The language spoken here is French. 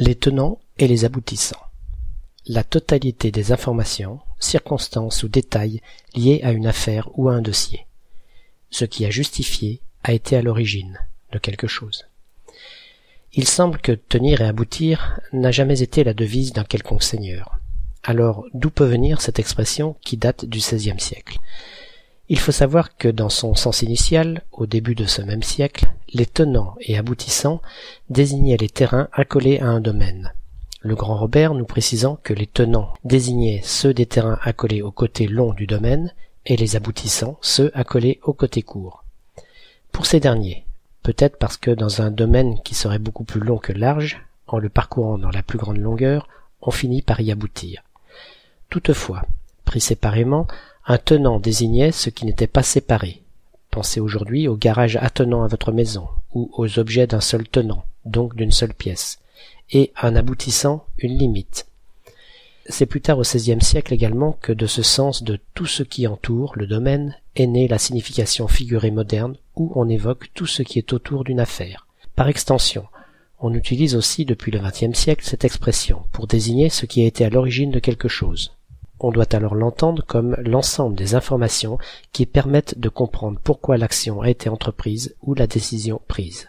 Les tenants et les aboutissants. La totalité des informations, circonstances ou détails liés à une affaire ou à un dossier. Ce qui a justifié a été à l'origine de quelque chose. Il semble que tenir et aboutir n'a jamais été la devise d'un quelconque seigneur. Alors d'où peut venir cette expression qui date du XVIe siècle? Il faut savoir que dans son sens initial, au début de ce même siècle, les tenants et aboutissants désignaient les terrains accolés à un domaine. Le grand Robert nous précisant que les tenants désignaient ceux des terrains accolés au côté long du domaine et les aboutissants ceux accolés au côté court. Pour ces derniers, peut-être parce que dans un domaine qui serait beaucoup plus long que large, en le parcourant dans la plus grande longueur, on finit par y aboutir. Toutefois, pris séparément, un tenant désignait ce qui n'était pas séparé. Pensez aujourd'hui au garage attenant à votre maison, ou aux objets d'un seul tenant, donc d'une seule pièce, et un aboutissant une limite. C'est plus tard au XVIe siècle également que de ce sens de tout ce qui entoure le domaine est née la signification figurée moderne où on évoque tout ce qui est autour d'une affaire. Par extension, on utilise aussi depuis le XXe siècle cette expression pour désigner ce qui a été à l'origine de quelque chose. On doit alors l'entendre comme l'ensemble des informations qui permettent de comprendre pourquoi l'action a été entreprise ou la décision prise.